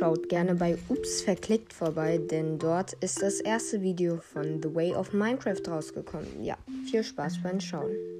schaut gerne bei Ups verklickt vorbei, denn dort ist das erste Video von The Way of Minecraft rausgekommen. Ja, viel Spaß beim Schauen.